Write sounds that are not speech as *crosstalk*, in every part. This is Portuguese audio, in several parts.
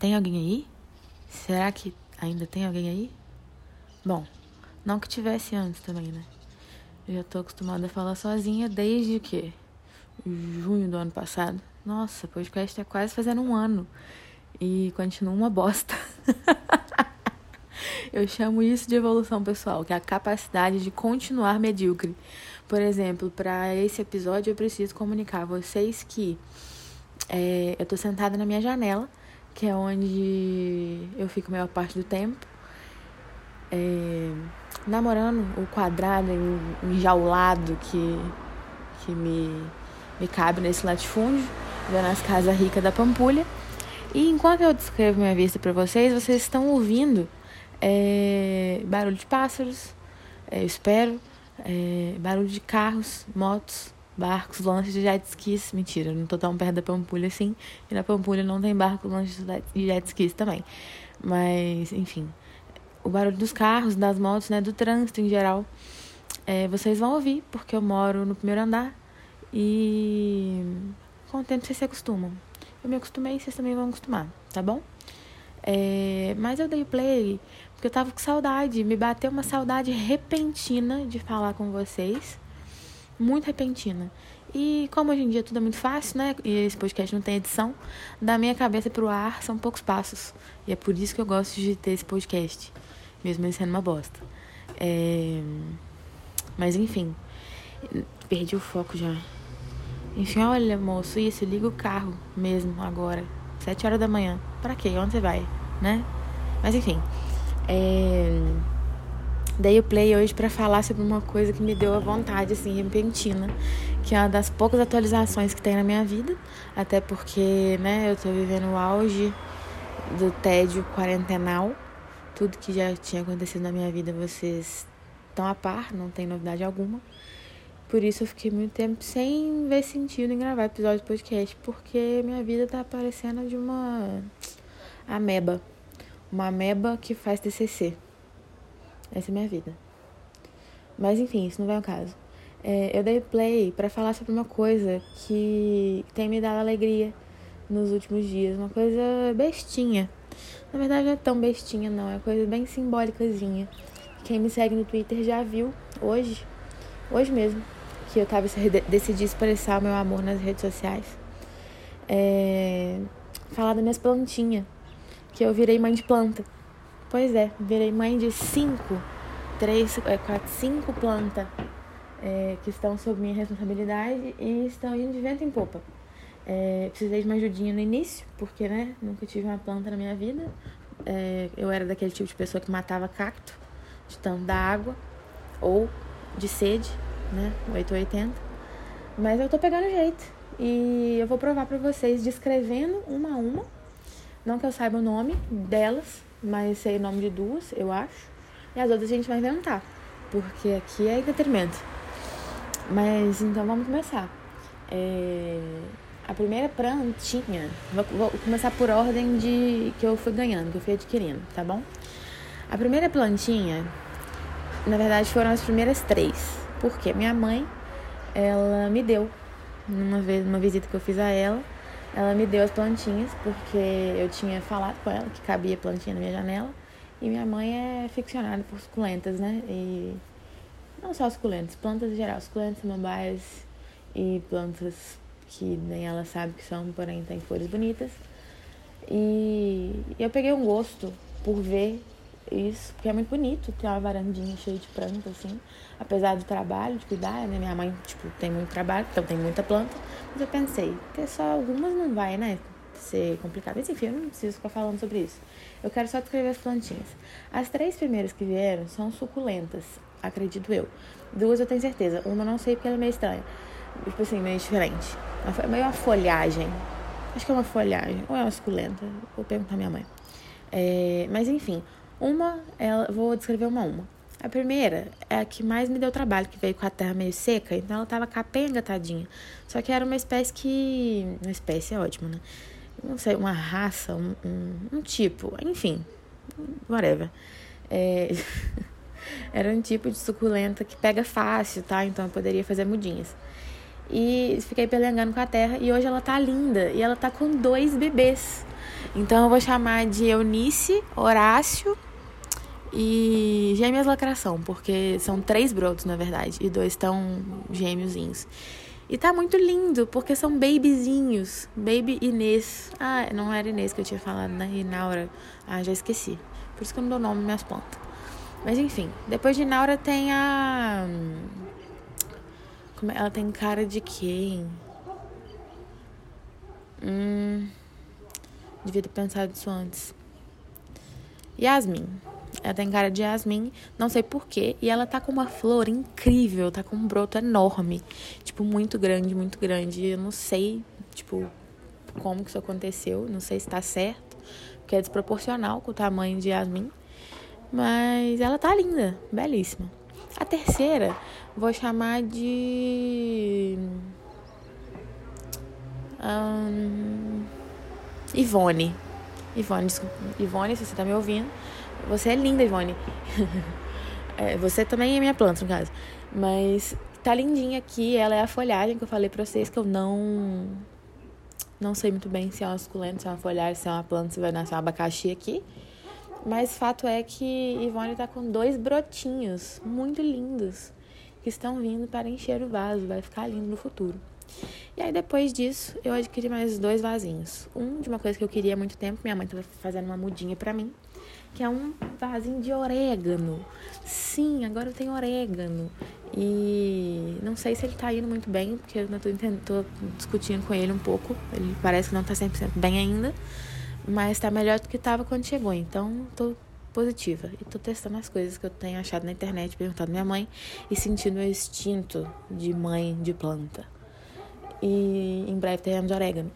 Tem alguém aí? Será que ainda tem alguém aí? Bom, não que tivesse antes também, né? Eu já tô acostumada a falar sozinha desde o quê? Junho do ano passado. Nossa, o podcast tá quase fazendo um ano. E continua uma bosta. *laughs* Eu chamo isso de evolução pessoal, que é a capacidade de continuar medíocre. Por exemplo, para esse episódio eu preciso comunicar a vocês que é, eu tô sentada na minha janela, que é onde eu fico a maior parte do tempo, é, namorando o quadrado enjaulado que, que me, me cabe nesse latifúndio, vendo as casas ricas da Pampulha. E enquanto eu descrevo minha vista para vocês, vocês estão ouvindo é, barulho de pássaros, é, eu espero, é, barulho de carros, motos, barcos, lanches de jet skis. Mentira, não tô tão perto da Pampulha assim. E na Pampulha não tem barco, lanches de jet skis também. Mas, enfim, o barulho dos carros, das motos, né, do trânsito em geral, é, vocês vão ouvir, porque eu moro no primeiro andar e com o tempo vocês se acostumam. Eu me acostumei, vocês também vão acostumar, tá bom? É, mas eu dei play porque eu tava com saudade, me bateu uma saudade repentina de falar com vocês. Muito repentina. E como hoje em dia tudo é muito fácil, né? E esse podcast não tem edição, da minha cabeça pro ar são poucos passos. E é por isso que eu gosto de ter esse podcast, mesmo ele sendo uma bosta. É... Mas enfim, perdi o foco já. Enfim, olha, moço, isso, liga o carro mesmo agora. Sete horas da manhã. Pra quê? Onde você vai? Né? Mas enfim. É... Dei o play hoje para falar sobre uma coisa que me deu a vontade, assim, repentina, que é uma das poucas atualizações que tem na minha vida, até porque, né, eu tô vivendo o auge do tédio quarentenal. Tudo que já tinha acontecido na minha vida vocês estão a par, não tem novidade alguma. Por isso eu fiquei muito tempo sem ver sentido em gravar episódio de podcast, porque minha vida tá parecendo de uma ameba. Uma ameba que faz TCC. Essa é a minha vida. Mas enfim, isso não vai ao caso. É, eu dei play para falar sobre uma coisa que tem me dado alegria nos últimos dias. Uma coisa bestinha. Na verdade não é tão bestinha não, é coisa bem simbólicazinha. Quem me segue no Twitter já viu hoje, hoje mesmo, que eu tava decidi expressar o meu amor nas redes sociais. É, falar das minhas plantinhas, que eu virei mãe de planta. Pois é, virei mãe de cinco, três, é, quatro, cinco plantas é, que estão sob minha responsabilidade e estão indo de vento em popa. É, precisei de uma ajudinha no início, porque né, nunca tive uma planta na minha vida. É, eu era daquele tipo de pessoa que matava cacto de tanto da água ou de sede né? 880. Mas eu tô pegando jeito. E eu vou provar pra vocês descrevendo uma a uma. Não que eu saiba o nome delas, mas sei o nome de duas, eu acho. E as outras a gente vai inventar. Porque aqui é entretenimento. Mas então vamos começar. É... A primeira plantinha, vou, começar por ordem de que eu fui ganhando, que eu fui adquirindo, tá bom? A primeira plantinha, na verdade, foram as primeiras três. Porque minha mãe, ela me deu, numa vez, numa visita que eu fiz a ela, ela me deu as plantinhas, porque eu tinha falado com ela que cabia plantinha na minha janela. E minha mãe é ficcionada por suculentas, né? E não só suculentas, plantas em geral, suculentas, samambaias e plantas que nem ela sabe que são, porém tem cores bonitas. E eu peguei um gosto por ver isso, porque é muito bonito ter uma varandinha cheia de planta, assim. Apesar do trabalho, de cuidar, né? Minha mãe, tipo, tem muito trabalho, então tem muita planta. Mas eu pensei, ter só algumas não vai, né? Ser complicado. Mas enfim, eu não preciso ficar falando sobre isso. Eu quero só descrever as plantinhas. As três primeiras que vieram são suculentas, acredito eu. Duas eu tenho certeza. Uma eu não sei porque ela é meio estranha. Tipo assim, meio diferente. É meio uma folhagem. Acho que é uma folhagem. Ou é uma suculenta. Vou perguntar à minha mãe. É, mas enfim, uma, ela, vou descrever uma a uma. A primeira é a que mais me deu trabalho, que veio com a terra meio seca, então ela tava capenga, tadinha. Só que era uma espécie que. Uma espécie é ótimo, né? Não sei, uma raça, um, um, um tipo, enfim, whatever. É... *laughs* era um tipo de suculenta que pega fácil, tá? Então eu poderia fazer mudinhas. E fiquei pelengando com a terra e hoje ela tá linda e ela tá com dois bebês. Então eu vou chamar de Eunice, Horácio e Gêmeas Lacração, porque são três brotos, na verdade, e dois estão gêmeozinhos. E tá muito lindo, porque são babyzinhos. Baby Inês. Ah, não era Inês que eu tinha falado, né? Inaura. Ah, já esqueci. Por isso que eu não dou nome minhas plantas. Mas enfim, depois de Inaura tem a. Como é? Ela tem cara de quem? Hum. Devia ter pensado isso antes. Yasmin. Ela tem cara de Yasmin, não sei porquê. E ela tá com uma flor incrível, tá com um broto enorme. Tipo, muito grande, muito grande. Eu não sei, tipo, como que isso aconteceu. Não sei se tá certo, porque é desproporcional com o tamanho de Yasmin. Mas ela tá linda, belíssima. A terceira, vou chamar de. Um... Ivone. Ivone. Ivone, se você tá me ouvindo. Você é linda, Ivone. *laughs* é, você também é minha planta, no caso. Mas tá lindinha aqui. Ela é a folhagem que eu falei pra vocês que eu não. Não sei muito bem se é uma suculenta, se é uma folhagem, se é uma planta, se vai nascer um abacaxi aqui. Mas fato é que Ivone tá com dois brotinhos muito lindos que estão vindo para encher o vaso. Vai ficar lindo no futuro. E aí depois disso, eu adquiri mais dois vasinhos. Um de uma coisa que eu queria há muito tempo, minha mãe tava fazendo uma mudinha para mim que é um vasinho de orégano. Sim, agora eu tenho orégano. E não sei se ele tá indo muito bem, porque eu não tô, tô discutindo com ele um pouco. Ele parece que não tá 100% bem ainda, mas tá melhor do que tava quando chegou. Então, tô positiva. E tô testando as coisas que eu tenho achado na internet, perguntando minha mãe e sentindo o instinto de mãe de planta. E em breve teremos orégano.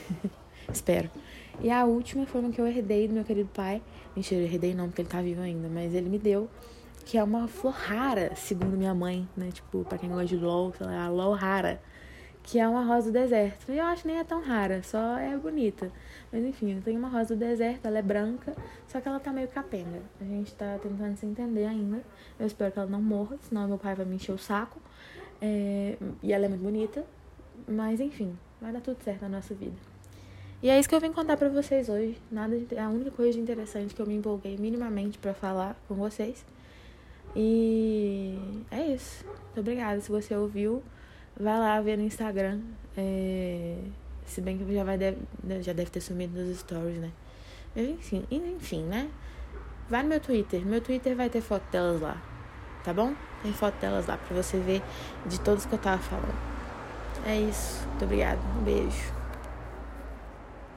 *laughs* Espero. E a última foi uma que eu herdei do meu querido pai. Mentira, eu herdei não, porque ele tá vivo ainda, mas ele me deu. Que é uma flor rara, segundo minha mãe, né? Tipo, pra quem gosta de LOL, sei lá, LOL rara. Que é uma rosa do deserto. E eu acho que nem é tão rara, só é bonita. Mas enfim, eu tenho uma rosa do deserto, ela é branca, só que ela tá meio capenga. A gente tá tentando se entender ainda. Eu espero que ela não morra, senão meu pai vai me encher o saco. É... E ela é muito bonita. Mas enfim, vai dar tudo certo na nossa vida. E é isso que eu vim contar para vocês hoje. Nada de, a única coisa interessante que eu me empolguei minimamente para falar com vocês. E é isso. Muito obrigada. Se você ouviu, vai lá ver no Instagram. É... Se bem que já, vai deve, já deve ter sumido nos stories, né? Mas enfim, enfim, né? Vai no meu Twitter. Meu Twitter vai ter foto delas lá. Tá bom? Tem foto delas lá pra você ver de todos que eu tava falando. É isso. Muito obrigada. Um beijo.